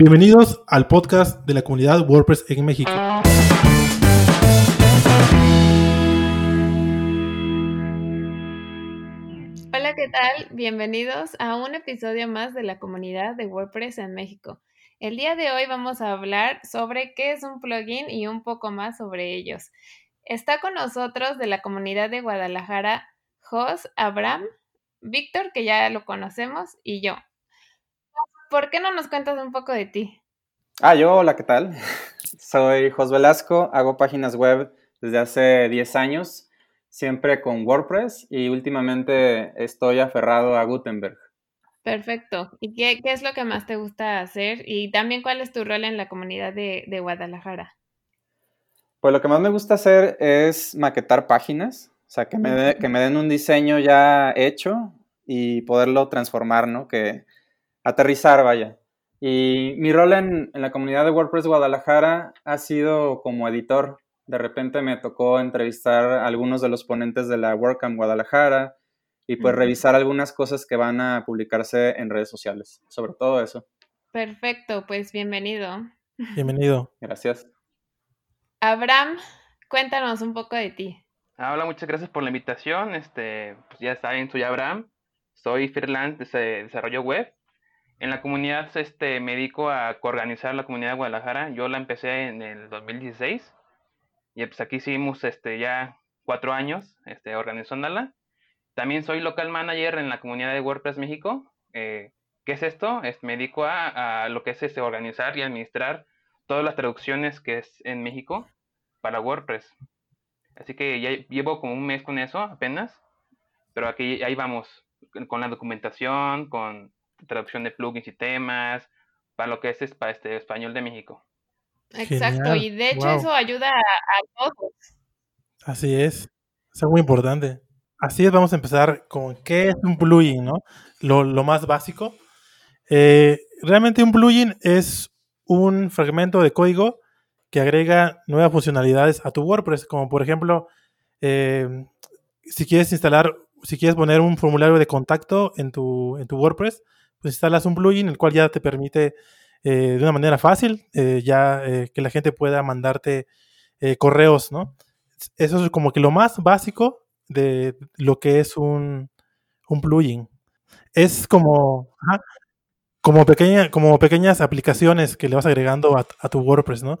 Bienvenidos al podcast de la comunidad WordPress en México. Hola, ¿qué tal? Bienvenidos a un episodio más de la comunidad de WordPress en México. El día de hoy vamos a hablar sobre qué es un plugin y un poco más sobre ellos. Está con nosotros de la comunidad de Guadalajara, Jos, Abraham, Víctor, que ya lo conocemos, y yo. ¿Por qué no nos cuentas un poco de ti? Ah, yo, hola, ¿qué tal? Soy Jos Velasco, hago páginas web desde hace 10 años, siempre con WordPress y últimamente estoy aferrado a Gutenberg. Perfecto. ¿Y qué, es lo que más te gusta hacer? Y también, ¿cuál es tu rol en la comunidad de, Guadalajara? Pues lo que más me gusta hacer es maquetar páginas, o sea, que me, que me den un diseño ya hecho y poderlo transformar, ¿no? Que aterrizar, vaya. Y mi rol en, la comunidad de WordPress Guadalajara ha sido como editor. De repente me tocó entrevistar a algunos de los ponentes de la WordCamp Guadalajara y pues revisar algunas cosas que van a publicarse en redes sociales, sobre todo eso. Perfecto, pues bienvenido. Bienvenido. Gracias. Abraham, cuéntanos un poco de ti. Ah, hola, muchas gracias por la invitación. Este, pues ya saben, soy Abraham, soy freelance de desarrollo web en la comunidad este, me dedico a organizar la comunidad de Guadalajara. Yo la empecé en el 2016 y pues aquí seguimos este, ya cuatro años este, organizándola. También soy local manager en la comunidad de WordPress México. Eh, ¿Qué es esto? me dedico a, lo que es este, organizar y administrar todas las traducciones que es en México para WordPress. Así que ya llevo como un mes con eso apenas, pero aquí ahí vamos, con la documentación, con traducción de plugins y temas, para lo que es para este español de México. Exacto, y de hecho eso ayuda a, todos. Así es, es muy importante. Así es, vamos a empezar con qué es un plugin, ¿no? Lo, más básico. Eh, realmente un plugin es un fragmento de código que agrega nuevas funcionalidades a tu WordPress, como por ejemplo, eh, si quieres instalar, si quieres poner un formulario de contacto en tu, en tu WordPress, pues instalas un plugin el cual ya te permite eh, de una manera fácil eh, ya eh, que la gente pueda mandarte correos, ¿no? Eso es como que lo más básico de lo que es un, plugin. Es como, como, pequeña, como pequeñas aplicaciones que le vas agregando a, tu WordPress, ¿no?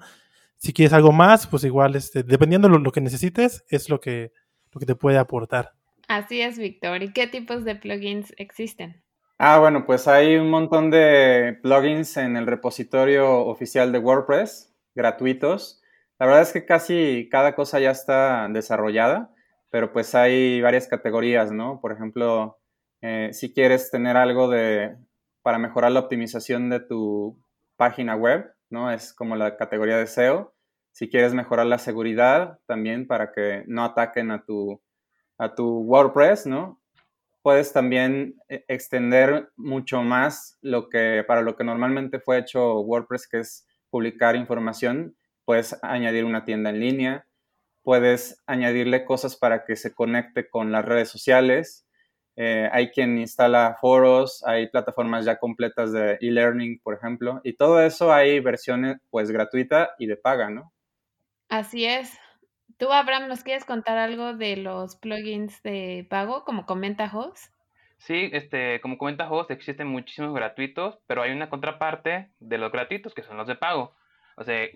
Si quieres algo más, pues igual, este, dependiendo de lo, que necesites, es lo que, lo que te puede aportar. Así es, Víctor. ¿Y qué tipos de plugins existen? Ah, bueno, pues hay un montón de plugins en el repositorio oficial de WordPress, gratuitos. La verdad es que casi cada cosa ya está desarrollada, pero pues hay varias categorías, ¿no? Por ejemplo, eh, si quieres tener algo de para mejorar la optimización de tu página web, ¿no? Es como la categoría de SEO. Si quieres mejorar la seguridad también para que no ataquen a tu, a tu WordPress, ¿no? Puedes también eh, extender mucho más lo que para lo que normalmente fue hecho WordPress, que es publicar información, puedes añadir una tienda en línea, puedes añadirle cosas para que se conecte con las redes sociales. Eh, hay quien instala foros, hay plataformas ya completas de e-learning, por ejemplo, y todo eso hay versiones pues gratuita y de paga, ¿no? Así es. Tú, Abraham, ¿nos quieres contar algo de los plugins de pago, como comenta Host? Sí, este, como comenta Host, existen muchísimos gratuitos, pero hay una contraparte de los gratuitos que son los de pago. O sea,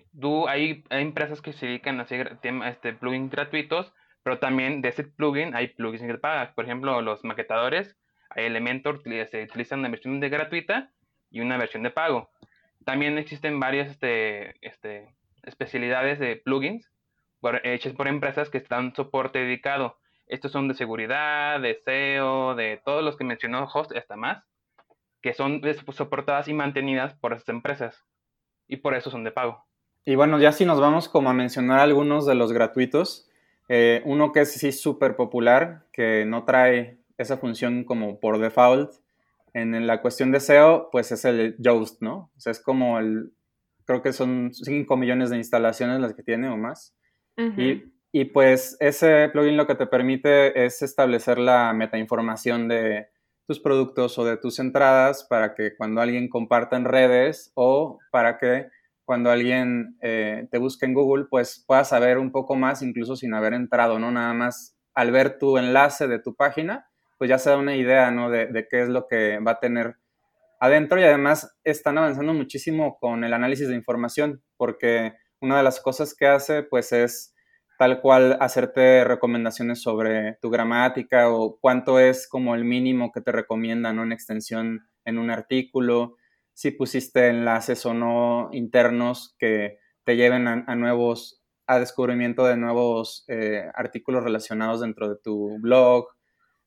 hay, empresas que se dedican a hacer este, plugins gratuitos, pero también de ese plugin hay plugins que pagan. Por ejemplo, los maquetadores, hay Elementor, se utilizan una versión de gratuita y una versión de pago. También existen varias este, este, especialidades de plugins hechas por empresas que están soporte dedicado. Estos son de seguridad, de SEO, de todos los que mencionó Host, hasta más, que son soportadas y mantenidas por esas empresas. Y por eso son de pago. Y bueno, ya si nos vamos como a mencionar algunos de los gratuitos, eh, uno que es sí súper popular, que no trae esa función como por default, en la cuestión de SEO, pues es el Yoast, ¿no? O sea, es como el, creo que son 5 millones de instalaciones las que tiene o más y, pues ese plugin lo que te permite es establecer la metainformación de, tus productos o de tus entradas para que cuando alguien comparta en redes o para que cuando alguien eh, te busque en Google, pues puedas saber un poco más incluso sin haber entrado, ¿no? Nada más al ver tu enlace de tu página, pues ya se da una idea, ¿no? De, de qué es lo que va a tener adentro y además están avanzando muchísimo con el análisis de información porque una de las cosas que hace pues es tal cual hacerte recomendaciones sobre tu gramática o cuánto es como el mínimo que te recomiendan ¿no? en extensión en un artículo, si pusiste enlaces o no internos que te lleven a, nuevos, a descubrimiento de nuevos eh, artículos relacionados dentro de tu blog,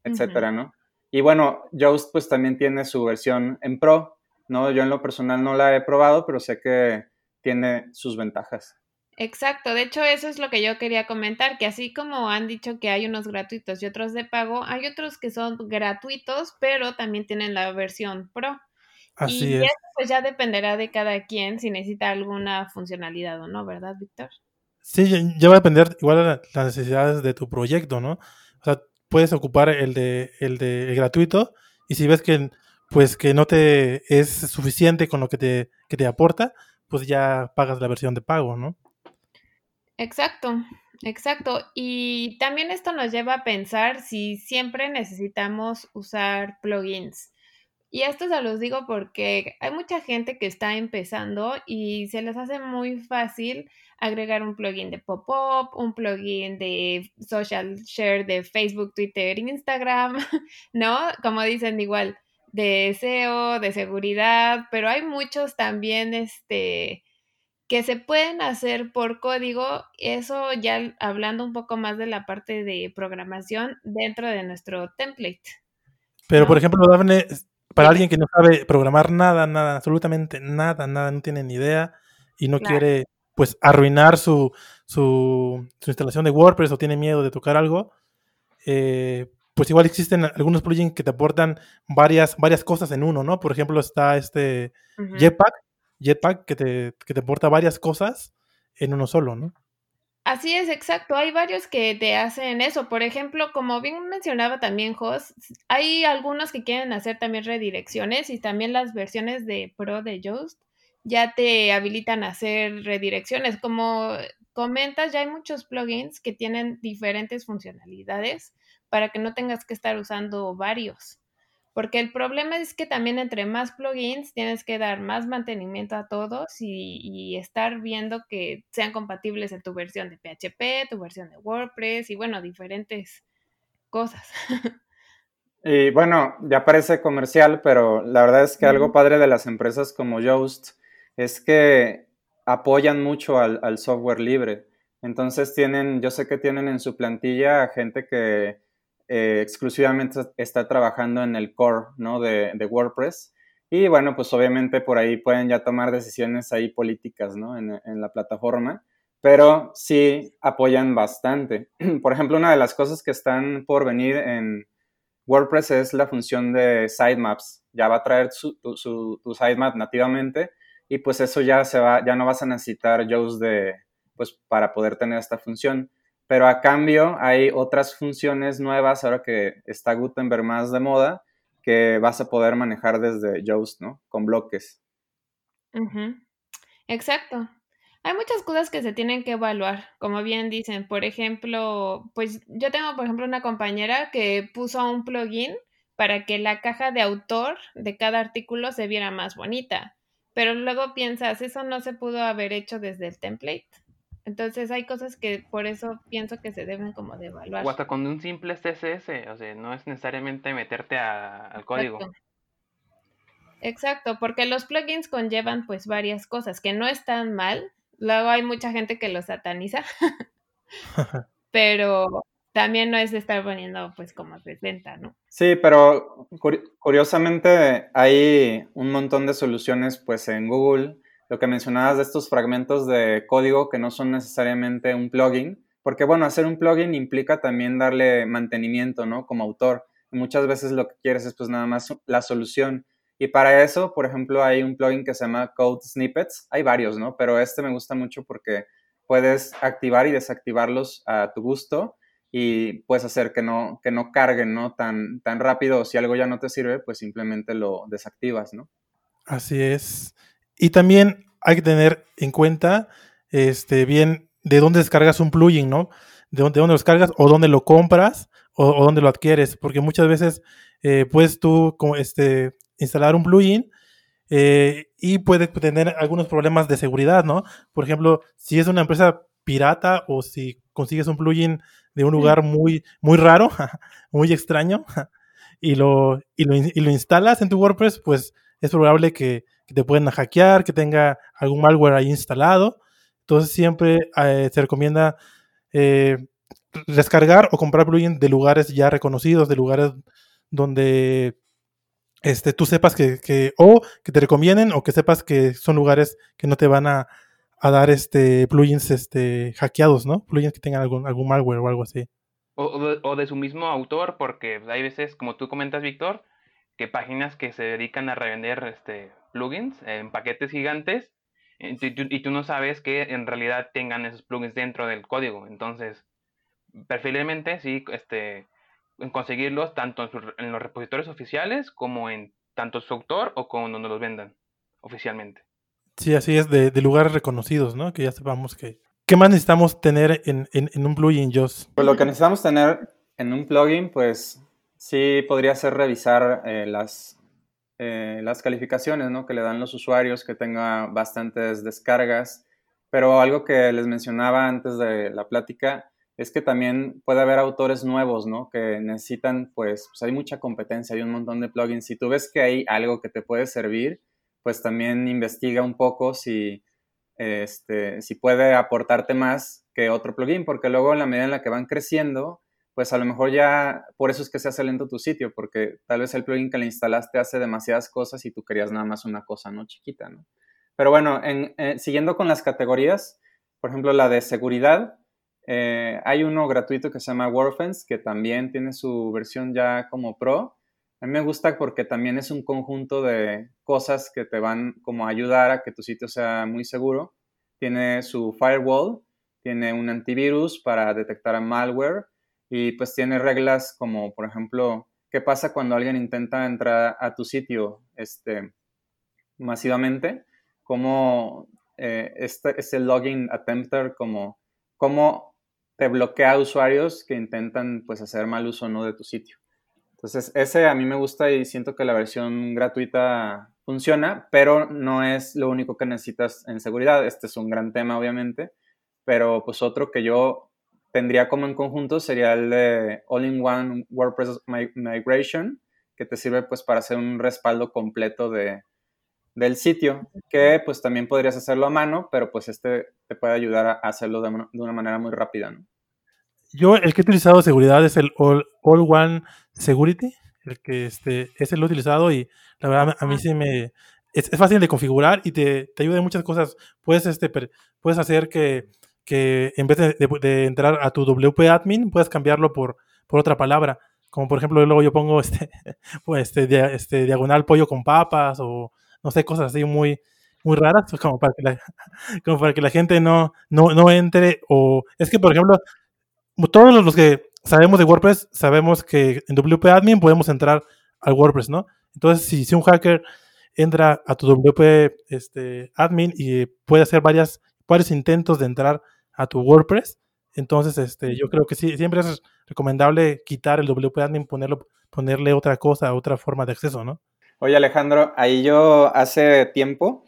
etcétera, ¿no? Y bueno, Yoast pues también tiene su versión en Pro, ¿no? Yo en lo personal no la he probado, pero sé que tiene sus ventajas. Exacto, de hecho eso es lo que yo quería comentar, que así como han dicho que hay unos gratuitos y otros de pago, hay otros que son gratuitos, pero también tienen la versión Pro. Así y es. eso pues ya dependerá de cada quien si necesita alguna funcionalidad o no, ¿verdad, Víctor? Sí, ya va a depender igual de las necesidades de tu proyecto, ¿no? O sea, puedes ocupar el de el de gratuito y si ves que pues que no te es suficiente con lo que te, que te aporta, pues ya pagas la versión de pago, ¿no? Exacto, exacto. Y también esto nos lleva a pensar si siempre necesitamos usar plugins. Y esto se los digo porque hay mucha gente que está empezando y se les hace muy fácil agregar un plugin de pop-up, un plugin de social share de Facebook, Twitter, Instagram, ¿no? Como dicen igual, de SEO, de seguridad, pero hay muchos también, este, que se pueden hacer por código, eso ya hablando un poco más de la parte de programación dentro de nuestro template. Pero, por ejemplo, Dafne, para alguien que no sabe programar nada, nada, absolutamente nada, nada, no tiene ni idea y no quiere, pues, arruinar su, su, instalación de WordPress o tiene miedo de tocar algo, eh, pues igual existen algunos plugins que te aportan varias, varias cosas en uno, ¿no? Por ejemplo, está este Jetpack, Jetpack que te, que te aporta varias cosas en uno solo, ¿no? Así es, exacto. Hay varios que te hacen eso. Por ejemplo, como bien mencionaba también Jos, hay algunos que quieren hacer también redirecciones y también las versiones de Pro de Yoast ya te habilitan a hacer redirecciones. Como comentas, ya hay muchos plugins que tienen diferentes funcionalidades para que no tengas que estar usando varios. Porque el problema es que también entre más plugins tienes que dar más mantenimiento a todos y, estar viendo que sean compatibles en tu versión de PHP, tu versión de WordPress y bueno, diferentes cosas. Y bueno, ya parece comercial, pero la verdad es que algo padre de las empresas como Yoast es que apoyan mucho al, al software libre. Entonces tienen, yo sé que tienen en su plantilla gente que eh, exclusivamente está trabajando en el core ¿no? de, WordPress. Y bueno, pues obviamente por ahí pueden ya tomar decisiones ahí políticas ¿no? en, la plataforma, pero sí apoyan bastante. Por ejemplo, una de las cosas que están por venir en WordPress es la función de sitemaps. Ya va a traer su, su, tu sitemap nativamente y pues eso ya se va, ya no vas a necesitar Yoast de, pues para poder tener esta función pero a cambio hay otras funciones nuevas ahora que está Gutenberg más de moda que vas a poder manejar desde Yoast, ¿no? Con bloques. Exacto. Hay muchas cosas que se tienen que evaluar, como bien dicen. Por ejemplo, pues yo tengo, por ejemplo, una compañera que puso un plugin para que la caja de autor de cada artículo se viera más bonita. Pero luego piensas, eso no se pudo haber hecho desde el template. Entonces hay cosas que por eso pienso que se deben como de evaluar. O hasta con un simple CSS, o sea, no es necesariamente meterte al código. Exacto. porque los plugins conllevan pues varias cosas que no están mal. Luego hay mucha gente que los sataniza, pero también no es de estar poniendo pues como 60, ¿no? Sí, pero curiosamente hay un montón de soluciones pues en Google lo que mencionabas de estos fragmentos de código que no son necesariamente un plugin, porque bueno, hacer un plugin implica también darle mantenimiento, ¿no? Como autor. muchas veces lo que quieres es pues nada más la solución. Y para eso, por ejemplo, hay un plugin que se llama Code Snippets. Hay varios, ¿no? Pero este me gusta mucho porque puedes activar y desactivarlos a tu gusto. y puedes hacer que no, que no carguen, ¿no? Tan, tan rápido, si algo ya no te sirve, pues simplemente lo desactivas, ¿no? Así es. Y también hay que tener en cuenta, este, bien, de dónde descargas un plugin, ¿no? De dónde, dónde lo descargas o dónde lo compras o, dónde lo adquieres, porque muchas veces eh, puedes tú este, instalar un plugin eh, y puede tener algunos problemas de seguridad, ¿no? Por ejemplo, si es una empresa pirata o si consigues un plugin de un lugar muy, muy raro, muy extraño, y lo, y lo, y lo instalas en tu WordPress, pues es probable que, te puedan hackear, que tenga algún malware ahí instalado. Entonces siempre eh, se recomienda eh, descargar o comprar plugins de lugares ya reconocidos, de lugares donde este, tú sepas que, o que te recomienden o que sepas que son lugares que no te van a, dar este plugins este, hackeados, ¿no? Plugins que tengan algún, algún malware o algo así. O, de, su mismo autor, porque hay veces, como tú comentas, Víctor, que páginas que se dedican a revender este, plugins en paquetes gigantes y tú, no sabes que en realidad tengan esos plugins dentro del código. Entonces, preferiblemente sí, este, en conseguirlos tanto en, los repositorios oficiales como en tanto su autor o con donde los vendan oficialmente. Sí, así es, de, lugares reconocidos, ¿no? Que ya sepamos que... ¿Qué más necesitamos tener en, en un plugin, Joss? Pues lo que necesitamos tener en un plugin, pues sí podría ser revisar eh, las, eh, las calificaciones ¿no? que le dan los usuarios, que tenga bastantes descargas, pero algo que les mencionaba antes de la plática es que también puede haber autores nuevos, ¿no? Que necesitan, pues, pues hay mucha competencia, hay un montón de plugins. Si tú ves que hay algo que te puede servir, pues también investiga un poco si, este, si puede aportarte más que otro plugin, porque luego en la medida en la que van creciendo, pues a lo mejor ya por eso es que se hace lento tu sitio, porque tal vez el plugin que le instalaste hace demasiadas cosas y tú querías nada más una cosa, ¿no? Chiquita, ¿no? Pero bueno, en, eh, siguiendo con las categorías, por ejemplo, la de seguridad, eh, hay uno gratuito que se llama WordFence, que también tiene su versión ya como pro. A mí me gusta porque también es un conjunto de cosas que te van como a ayudar a que tu sitio sea muy seguro. Tiene su firewall, tiene un antivirus para detectar malware, y pues tiene reglas como, por ejemplo, ¿qué pasa cuando alguien intenta entrar a tu sitio este, masivamente? ¿Cómo eh, este, este login attempter, como, cómo te bloquea usuarios que intentan pues hacer mal uso no de tu sitio? Entonces, ese a mí me gusta y siento que la versión gratuita funciona, pero no es lo único que necesitas en seguridad. Este es un gran tema, obviamente, pero pues otro que yo tendría como en conjunto sería el de All-in-One WordPress Migration, que te sirve pues para hacer un respaldo completo de, del sitio, que pues también podrías hacerlo a mano, pero pues este te puede ayudar a hacerlo de, una manera muy rápida. Yo el que he utilizado de seguridad es el All, One Security, el que este, ese lo he utilizado y la verdad a mí sí me... Es, fácil de configurar y te, te ayuda en muchas cosas. Puedes, este, puedes hacer que que en vez de, entrar a tu WP admin, puedes cambiarlo por, por otra palabra. Como por ejemplo, luego yo pongo este, pues este, este, diagonal pollo con papas o no sé, cosas así muy, muy raras, pues, como para que la, como para que la gente no, no, no entre. O es que, por ejemplo, todos los que sabemos de WordPress, sabemos que en WP admin podemos entrar al WordPress, ¿no? Entonces, si, si un hacker entra a tu WP este, admin y puede hacer varias, varios intentos de entrar a tu WordPress. Entonces, este, yo creo que sí, siempre es recomendable quitar el WP admin, ponerlo, ponerle otra cosa, otra forma de acceso, ¿no? Oye, Alejandro, ahí yo hace tiempo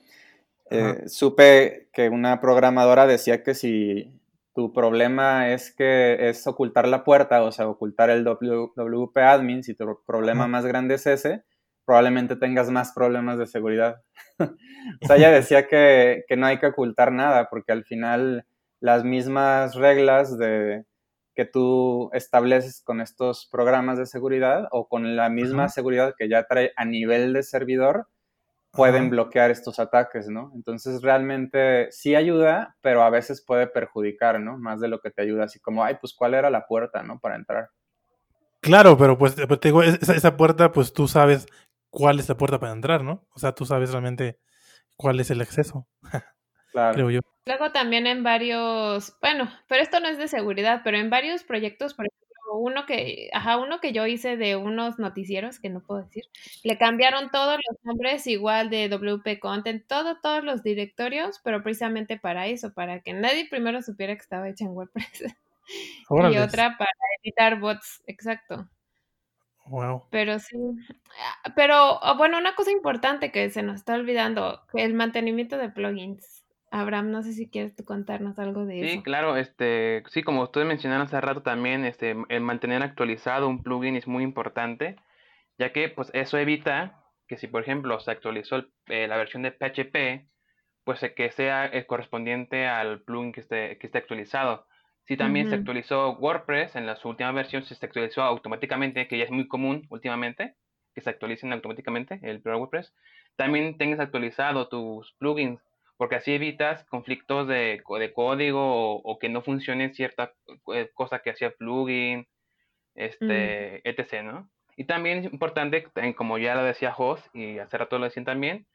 eh, supe que una programadora decía que si tu problema es que es ocultar la puerta, o sea, ocultar el WP admin, si tu problema más grande es ese, probablemente tengas más problemas de seguridad. o sea, ella decía que, que no hay que ocultar nada, porque al final las mismas reglas de que tú estableces con estos programas de seguridad o con la misma seguridad que ya trae a nivel de servidor, pueden bloquear estos ataques, ¿no? Entonces realmente sí ayuda, pero a veces puede perjudicar, ¿no? Más de lo que te ayuda, así como, ay, pues cuál era la puerta, ¿no? Para entrar. Claro, pero pues, pues te digo, esa, esa, puerta, pues tú sabes cuál es la puerta para entrar, ¿no? O sea, tú sabes realmente cuál es el acceso. creo yo. Luego también en varios, bueno, pero esto no es de seguridad, pero en varios proyectos, por ejemplo, uno que, ajá, uno que yo hice de unos noticieros, que no puedo decir, le cambiaron todos los nombres igual de WP Content, todo, todos los directorios, pero precisamente para eso, para que nadie primero supiera que estaba hecha en WordPress. y otra para editar bots, exacto. Wow. Pero sí, ah, pero ah, bueno, una cosa importante que se nos está olvidando, el mantenimiento de plugins. Abraham, no sé si quieres tú contarnos algo de eso. Sí, claro, este, sí, como ustedes mencionaron hace rato también, este, el mantener actualizado un plugin es muy importante, ya que pues eso evita que si por ejemplo se actualizó eh, la versión de PHP, pues eh, que sea el correspondiente al plugin que esté, que esté actualizado. Si también se actualizó WordPress en la su última versión, se actualizó automáticamente, que ya es muy común últimamente, que se actualicen automáticamente el WordPress, también tengas actualizado tus plugins porque así evitas conflictos de, de código o, que no funcione cierta cosa que hacía plugin, este, mm. etc., ¿no? Y también es importante, como ya lo decía Jos, y hace rato lo decían también,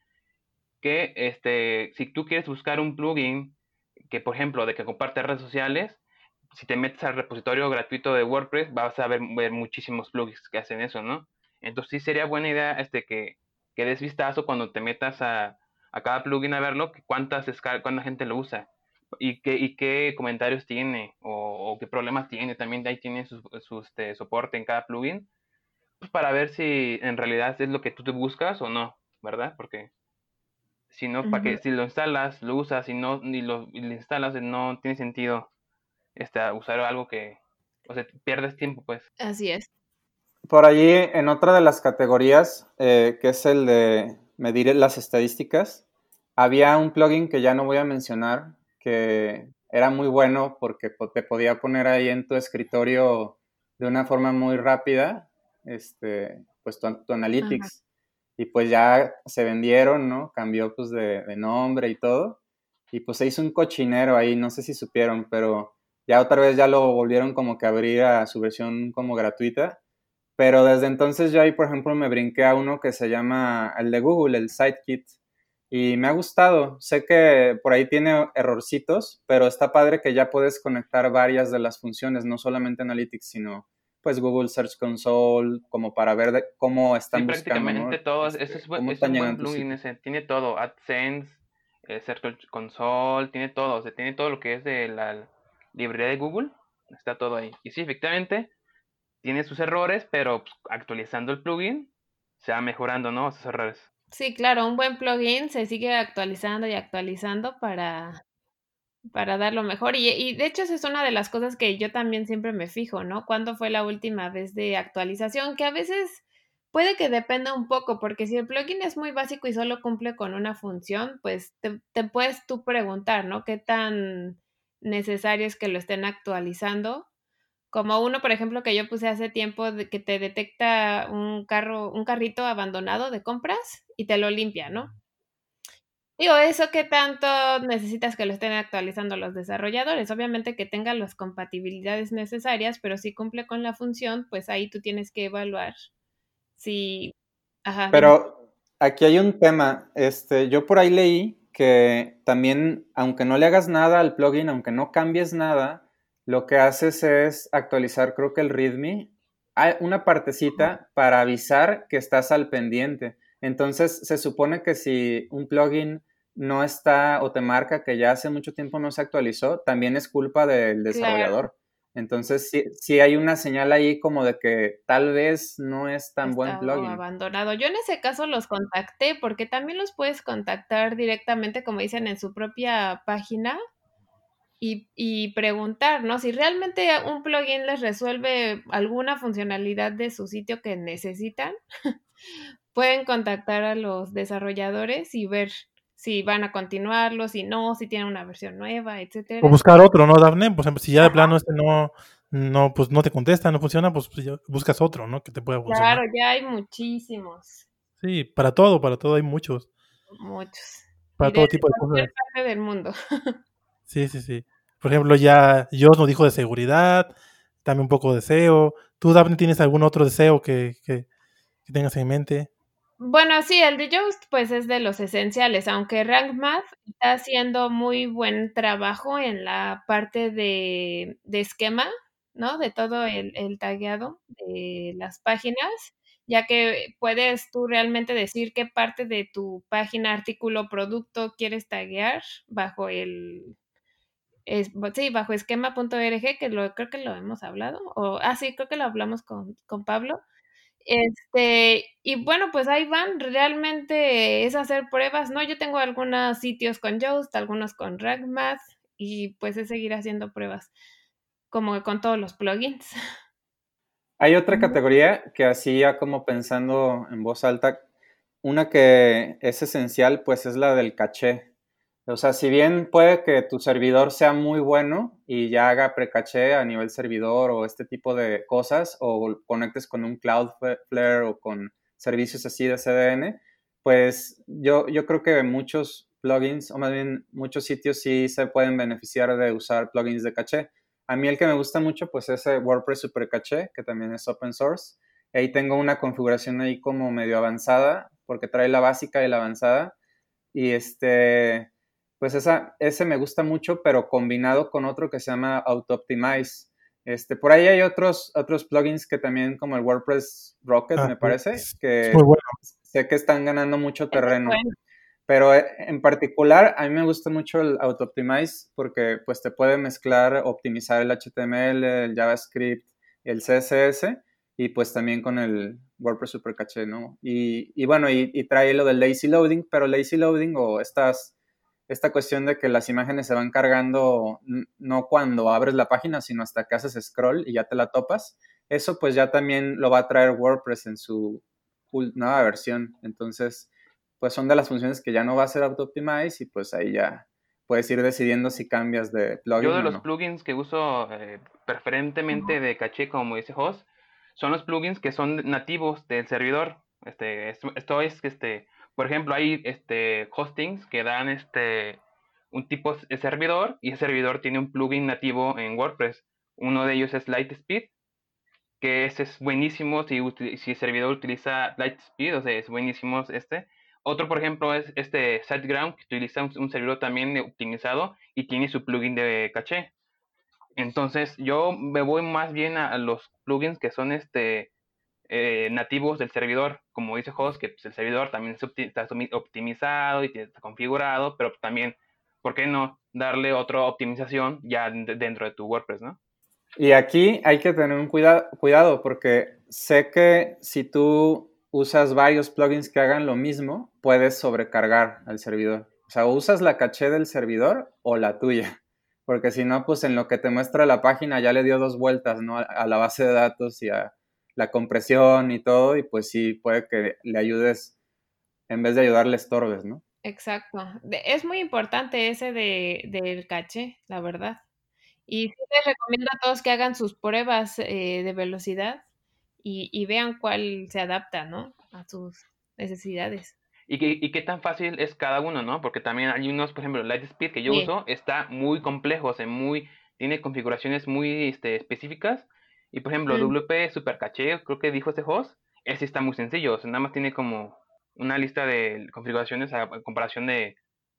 que este, si tú quieres buscar un plugin que, por ejemplo, de que comparte redes sociales, si te metes al repositorio gratuito de WordPress, vas a ver, ver muchísimos plugins que hacen eso, ¿no? Entonces sí sería buena idea este, que, que des vistazo cuando te metas a, a cada plugin a verlo, cuántas cuánta gente lo usa y qué, y qué comentarios tiene o, qué problemas tiene. También ahí tiene su, este, soporte en cada plugin pues para ver si en realidad es lo que tú te buscas o no, ¿verdad? Porque si no, para que si lo instalas, lo usas y no ni lo, instalas, no tiene sentido este, usar algo que, o sea, pierdes tiempo, pues. Así es. Por allí, en otra de las categorías, eh, que es el de medir las estadísticas, había un plugin que ya no voy a mencionar, que era muy bueno porque te podía poner ahí en tu escritorio de una forma muy rápida, este, pues tu, analytics. Y pues ya se vendieron, ¿no? Cambió pues de, de, nombre y todo. Y pues se hizo un cochinero ahí, no sé si supieron, pero ya otra vez ya lo volvieron como que abrir a su versión como gratuita. Pero desde entonces yo ahí, por ejemplo, me brinqué a uno que se llama el de Google, el SiteKit. Y me ha gustado. Sé que por ahí tiene errorcitos, pero está padre que ya puedes conectar varias de las funciones, no solamente Analytics, sino pues Google Search Console, como para ver cómo están sí, prácticamente todo. Este, es, es un buen plugin ese. Tiene todo. AdSense, eh, Search Console, tiene todo. O sea, tiene todo lo que es de la librería de Google. Está todo ahí. Y sí, efectivamente, tiene sus errores, pero pues, actualizando el plugin se va mejorando, ¿no? Esos errores. Sí, claro, un buen plugin se sigue actualizando y actualizando para, para dar lo mejor. Y, de hecho, esa es una de las cosas que yo también siempre me fijo, ¿no? ¿Cuándo fue la última vez de actualización? Que a veces puede que dependa un poco, porque si el plugin es muy básico y solo cumple con una función, pues te, te puedes tú preguntar, ¿no? ¿Qué tan necesario es que lo estén actualizando? Como uno, por ejemplo, que yo puse hace tiempo que te detecta un carro, un carrito abandonado de compras y te lo limpia, ¿no? Digo, eso que tanto necesitas que lo estén actualizando los desarrolladores. Obviamente que tenga las compatibilidades necesarias, pero si cumple con la función, pues ahí tú tienes que evaluar si. Ajá. Pero aquí hay un tema. Este, yo por ahí leí que también, aunque no le hagas nada al plugin, aunque no cambies nada, lo que haces es actualizar, creo que el README, hay una partecita para avisar que estás al pendiente. Entonces, se supone que si un plugin no está o te marca que ya hace mucho tiempo no se actualizó, también es culpa del desarrollador. Entonces, sí, hay una señal ahí como de que tal vez no es tan buen plugin. abandonado. Yo en ese caso los contacté porque también los puedes contactar directamente, como dicen, en su propia página y, preguntar, ¿no? Si realmente un plugin les resuelve alguna funcionalidad de su sitio que necesitan, pueden contactar a los desarrolladores y ver si van a continuarlo, si no, si tienen una versión nueva, etcétera. O buscar otro, ¿no, Daphne? Pues si ya de plano este no, no, pues no te contesta, no funciona, pues, pues buscas otro, ¿no? Que te pueda funcionar. Claro, ya hay muchísimos. Sí, para todo, para todo hay muchos. Muchos. Para todo tipo de cosas. parte del mundo. sí, sí, sí. Por ejemplo, ya Dios nos dijo de seguridad, también un poco de SEO. ¿Tú, Daphne, tienes algún otro deseo que, que, tengas en mente? Bueno, sí, el de Yoast pues es de los esenciales, aunque Rank Math está haciendo muy buen trabajo en la parte de, de esquema, ¿no? De todo el, el tagueado de las páginas, ya que puedes tú realmente decir qué parte de tu página, artículo, producto quieres taguear bajo el, es, sí, bajo esquema.org, que lo, creo que lo hemos hablado, o, ah, sí, creo que lo hablamos con, con Pablo. Este, y bueno, pues ahí van, realmente es hacer pruebas, ¿no? Yo tengo algunos sitios con Yoast, algunos con RagMath, y pues es seguir haciendo pruebas, como con todos los plugins. Hay otra categoría que hacía como pensando en voz alta, una que es esencial, pues es la del caché. O sea, si bien puede que tu servidor sea muy bueno y ya haga precaché a nivel servidor o este tipo de cosas, o conectes con un Cloudflare o con servicios así de CDN, pues yo, yo creo que muchos plugins, o más bien muchos sitios sí se pueden beneficiar de usar plugins de caché. A mí el que me gusta mucho, pues es WordPress Super Caché, que también es open source. Ahí tengo una configuración ahí como medio avanzada, porque trae la básica y la avanzada. Y este, pues esa, ese me gusta mucho, pero combinado con otro que se llama Auto-Optimize. Este, por ahí hay otros, otros plugins que también, como el WordPress Rocket, Ah, me parece, que muy bueno. sé que están ganando mucho terreno. Bueno, Pero eh, en particular, a mí me gusta mucho el Auto-Optimize porque pues te puede mezclar, optimizar el HTML, el JavaScript, el CSS y pues también con el WordPress Super Caché, ¿no? Y, y bueno, y, y trae lo del lazy loading, pero lazy loading o estas, esta cuestión de que las imágenes se van cargando no cuando abres la página, sino hasta que haces scroll y ya te la topas, eso pues ya también lo va a traer WordPress en su nueva versión. Entonces, pues son de las funciones que ya no va a ser auto-optimize y pues ahí ya puedes ir decidiendo si cambias de plugin Yo de o los no. plugins que uso eh, preferentemente de caché, como dice Host, son los plugins que son nativos del servidor. Este, esto, esto es que, este, por ejemplo, hay este, hostings que dan este, un tipo de servidor y ese servidor tiene un plugin nativo en WordPress. Uno de ellos es Lightspeed, que ese es buenísimo si, si el servidor utiliza Lightspeed, o sea, es buenísimo este. Otro, por ejemplo, es este SiteGround, que utiliza un, servidor también optimizado y tiene su plugin de caché. Entonces, yo me voy más bien a los plugins que son este eh, nativos del servidor, como dice Host, que pues, el servidor también está optimizado y está configurado, pero también, ¿por qué no darle otra optimización ya de- dentro de tu WordPress, no? Y aquí hay que tener un cuida- cuidado porque sé que si tú usas varios plugins que hagan lo mismo, puedes sobrecargar al servidor. O sea, usas la caché del servidor o la tuya. Porque si no, pues en lo que te muestra la página ya le dio dos vueltas, ¿no? A la base de datos y a la compresión y todo, y pues sí, puede que le ayudes, en vez de ayudarle estorbes, ¿no? Exacto. Es muy importante ese de, del caché, la verdad. Y sí les recomiendo a todos que hagan sus pruebas eh, de velocidad y, y vean cuál se adapta, ¿no? A sus necesidades. ¿Y qué, y qué tan fácil es cada uno, no? Porque también hay unos, por ejemplo, Lightspeed que yo Sí. uso, está muy complejo, o sea, muy, tiene configuraciones muy este, específicas. Y por ejemplo, Mm. WP Super Caché, creo que dijo este host, ese está muy sencillo, o sea, nada más tiene como una lista de configuraciones a, comparación de,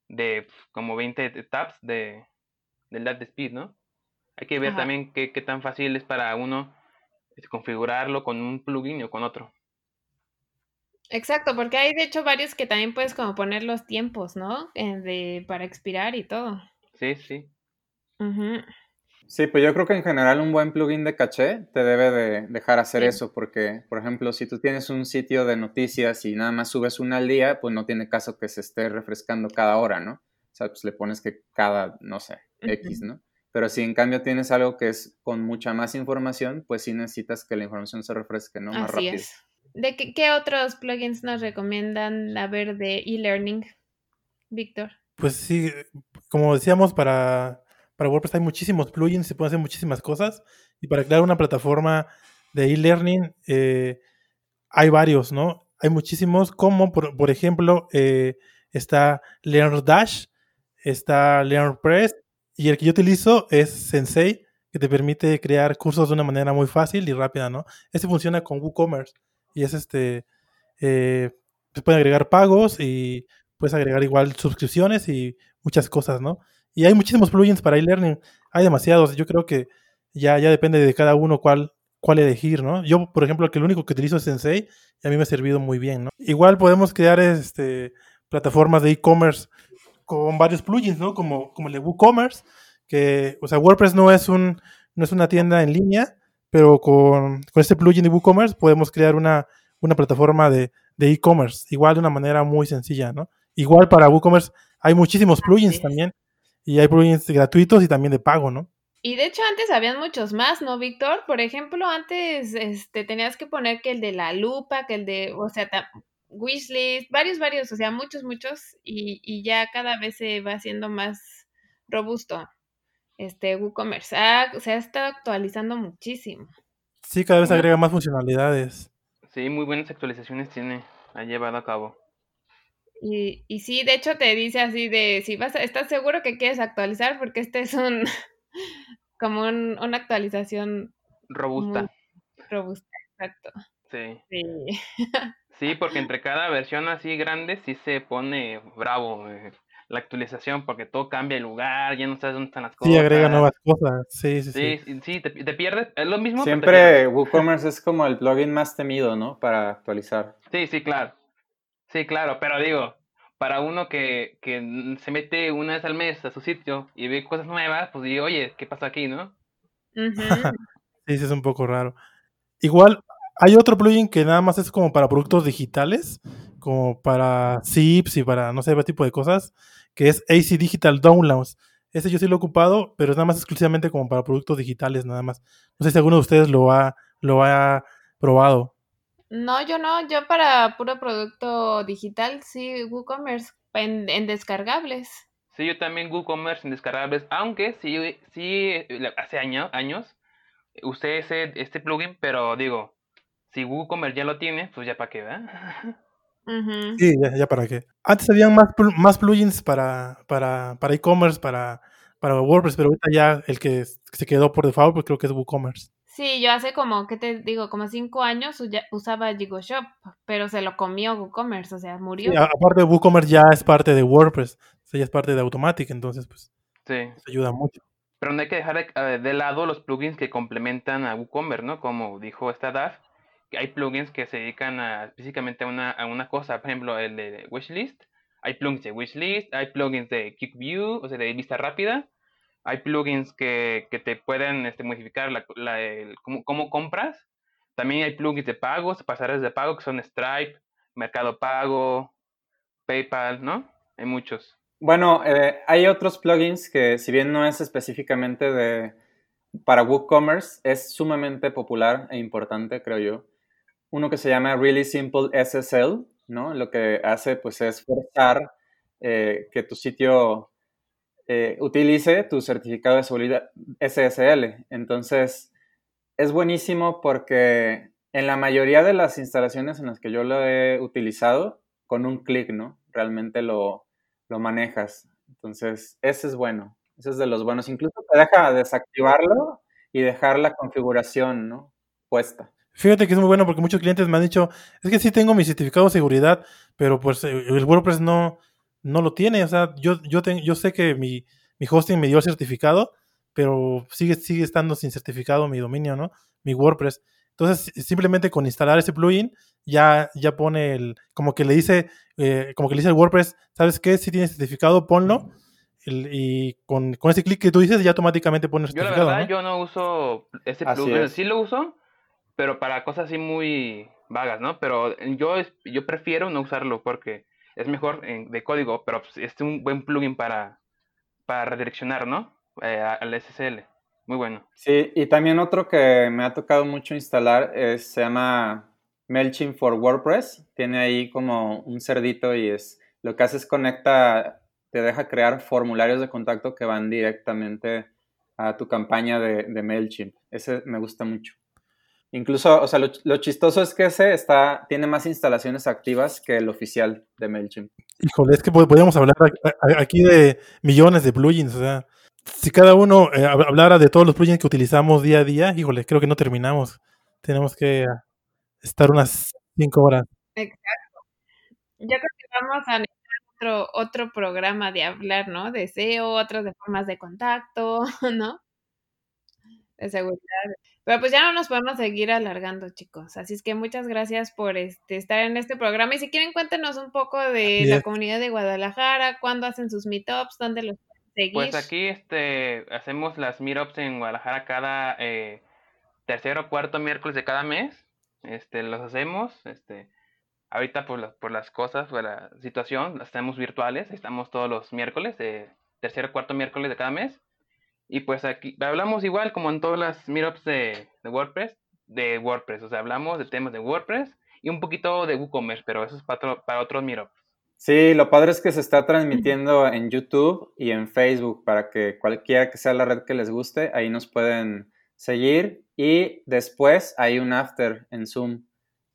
de como 20 tabs de, del Lightspeed, ¿no? Hay que ver Ajá. también qué, qué tan fácil es para uno este, configurarlo con un plugin o con otro. Exacto, porque hay de hecho varios que también puedes como poner los tiempos, ¿no? Eh, de, para expirar y todo. Sí, sí. Ujú. Sí, pues yo creo que en general un buen plugin de caché te debe de dejar hacer Sí. eso, porque, por ejemplo, si tú tienes un sitio de noticias y nada más subes una al día, pues no tiene caso que se esté refrescando cada hora, ¿no? O sea, pues le pones que cada, no sé, X. ¿no? Pero si en cambio tienes algo que es con mucha más información, pues sí necesitas que la información se refresque, ¿no? Más Así rápido. es. ¿De qué, qué otros plugins nos recomiendan a ver de e-learning, Víctor? Pues sí, como decíamos, para, para WordPress hay muchísimos plugins, se pueden hacer muchísimas cosas. Y para crear una plataforma de e-learning eh, hay varios, ¿no? Hay muchísimos, como por, por ejemplo eh, está LearnDash, está LearnPress, y el que yo utilizo es Sensei, que te permite crear cursos de una manera muy fácil y rápida, ¿no? Este funciona con WooCommerce y es este, eh, pueden agregar pagos y puedes agregar igual suscripciones y muchas cosas, ¿no? Y hay muchísimos plugins para e-learning, hay demasiados, yo creo que ya, ya depende de cada uno cuál, cuál elegir, ¿no? Yo, por ejemplo, que el único que utilizo es Sensei y a mí me ha servido muy bien, ¿no? Igual podemos crear este, plataformas de e-commerce con varios plugins, ¿no? Como, como el de WooCommerce, que, o sea, WordPress no es, un, no es una tienda en línea, pero con, con este plugin de WooCommerce podemos crear una, una plataforma de e-commerce, igual de una manera muy sencilla, ¿no? Igual para WooCommerce hay muchísimos plugins también, y hay plugins gratuitos y también de pago, ¿no? Y de hecho antes habían muchos más, ¿no, Víctor? Por ejemplo, antes este, tenías que poner que el de la lupa, que el de, o sea, wishlist, varios, varios, o sea, muchos, muchos, y, y ya cada vez se va haciendo más robusto este WooCommerce. Ah, se ha estado actualizando muchísimo. Sí, cada vez agrega más funcionalidades. Sí, muy buenas actualizaciones tiene, ha llevado a cabo. Y, y sí, de hecho te dice así de, si vas, ¿estás seguro que quieres actualizar? Porque este es un, como una actualización robusta. robusta, exacto. Sí. Sí. sí. porque entre cada versión así grande sí se pone bravo eh, la actualización porque todo cambia de lugar, ya no sabes dónde están las cosas. Sí, agrega nuevas cosas. Sí, sí, sí. Sí, sí te, pierdes. Es lo mismo. Siempre WooCommerce es como el plugin más temido, ¿no? Para actualizar. Sí, sí, claro. Sí, claro, pero digo, para uno que, se mete una vez al mes a su sitio y ve cosas nuevas, pues digo, oye, ¿qué pasa aquí, no? sí, sí, es un poco raro. Igual, hay otro plugin que nada más es como para productos digitales, como para zips y para no sé, qué tipo de cosas, que es AC Digital Downloads. Ese yo sí lo he ocupado, pero es nada más exclusivamente como para productos digitales, nada más. No sé si alguno de ustedes lo ha, lo ha probado. No, yo no, yo para puro producto digital, sí, WooCommerce, en, en descargables. Sí, yo también WooCommerce en descargables, aunque sí, sí hace años, años usé ese, este plugin, pero digo, si WooCommerce ya lo tiene, pues ya para qué, ¿verdad? Sí, ya, para qué. Antes habían más, más plugins para, para, para e-commerce, para, para WordPress, pero ahorita ya el que se quedó por default, pues creo que es WooCommerce. Sí, yo hace como, ¿qué te digo? Como cinco años usaba Shop, pero se lo comió WooCommerce, o sea, murió. Sí, aparte WooCommerce ya es parte de WordPress, o sea, ya es parte de Automatic, entonces pues sí. ayuda mucho. Pero no hay que dejar de, lado los plugins que complementan a WooCommerce, ¿no? Como dijo esta DAF, que hay plugins que se dedican a, específicamente a una, a una cosa, por ejemplo, el de Wishlist, hay plugins de Wishlist, hay plugins de Quick View, o sea, de vista rápida, hay plugins que, te pueden este, modificar la, cómo, compras. También hay plugins de pagos, pasarelas de pago, que son Stripe, Mercado Pago, PayPal, ¿no? Hay muchos. Bueno, eh, hay otros plugins que si bien no es específicamente de para WooCommerce, es sumamente popular e importante, creo yo. Uno que se llama Really Simple SSL, ¿no? Lo que hace pues es forzar eh, que tu sitio eh, utilice tu certificado de seguridad SSL. Entonces, es buenísimo porque en la mayoría de las instalaciones en las que yo lo he utilizado, con un clic, ¿no? Realmente lo, lo manejas. Entonces, ese es bueno. Ese es de los buenos. Incluso te deja desactivarlo y dejar la configuración, ¿no? Puesta. Fíjate que es muy bueno porque muchos clientes me han dicho, es que sí tengo mi certificado de seguridad, pero pues el WordPress no, no lo tiene. O sea, yo, yo, yo sé que mi, mi, hosting me dio el certificado, pero sigue, sigue estando sin certificado mi dominio, ¿no? Mi WordPress. Entonces, simplemente con instalar ese plugin, ya, ya pone el, como que le dice, eh, como que le dice el WordPress, ¿sabes qué? Si tiene certificado, ponlo. y con, con ese clic que tú dices, ya automáticamente pone el certificado. Yo la verdad, yo no uso ese plugin. Sí lo uso, pero para cosas así muy vagas, ¿no? Pero yo, yo prefiero no usarlo porque es mejor de código, pero pues, es un buen plugin para, para redireccionar, ¿no? Eh, al SSL. Muy bueno. Sí, y también otro que me ha tocado mucho instalar es, se llama MailChimp for WordPress. Tiene ahí como un cerdito y es lo que hace es conecta, te deja crear formularios de contacto que van directamente a tu campaña de, de MailChimp. Ese me gusta mucho. Incluso, o sea, lo, chistoso es que ese está, tiene más instalaciones activas que el oficial de MailChimp. Híjole, es que podríamos hablar aquí de millones de plugins, o sea, si cada uno eh, hablara de todos los plugins que utilizamos día a día, híjole, creo que no terminamos. Tenemos que estar unas cinco horas. Exacto. Yo creo que vamos a necesitar otro, otro programa de hablar, ¿no? De SEO, otros de formas de contacto, ¿no? De seguridad. Pero pues ya no nos podemos seguir alargando, chicos. Así es que muchas gracias por este, estar en este programa. Y si quieren, cuéntenos un poco de la comunidad de Guadalajara, cuándo hacen sus meetups, dónde los seguir. Pues aquí este, hacemos las meetups en Guadalajara cada eh, tercero o cuarto miércoles de cada mes. Este, los hacemos. Este, ahorita por, las- por las cosas, por la situación, las tenemos virtuales. Estamos todos los miércoles, de tercero o cuarto miércoles de cada mes. Y pues aquí hablamos igual como en todas las meetups de, de WordPress, de WordPress. O sea, hablamos de temas de WordPress y un poquito de WooCommerce, pero eso es para, otro- para otros meetups. Sí, lo padre es que se está transmitiendo en YouTube y en Facebook para que cualquiera que sea la red que les guste, ahí nos pueden seguir y después hay un after en Zoom.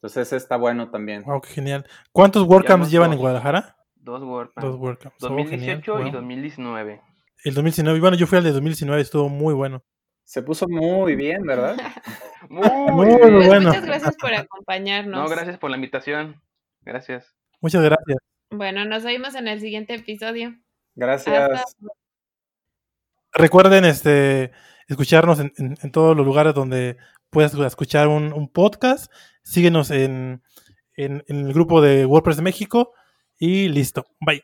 Entonces está bueno también. Wow, qué genial. ¿Cuántos WordCamps llevan en. Guadalajara? Dos WordPress. Dos WordCamps. Oh, genial. 2018 y Wow. 2019. El 2019, bueno, yo fui al de 2019, estuvo muy bueno. Se puso muy bien, ¿verdad? Muy Muy bien. Pues bueno. muchas gracias por acompañarnos. No, gracias por la invitación. Gracias. Muchas gracias. Bueno, nos vemos en el siguiente episodio. Gracias. Hasta Recuerden este, escucharnos en, en- en todos los lugares donde puedas escuchar un, un podcast. Síguenos en, en- en el grupo de WordPress México y listo. Bye.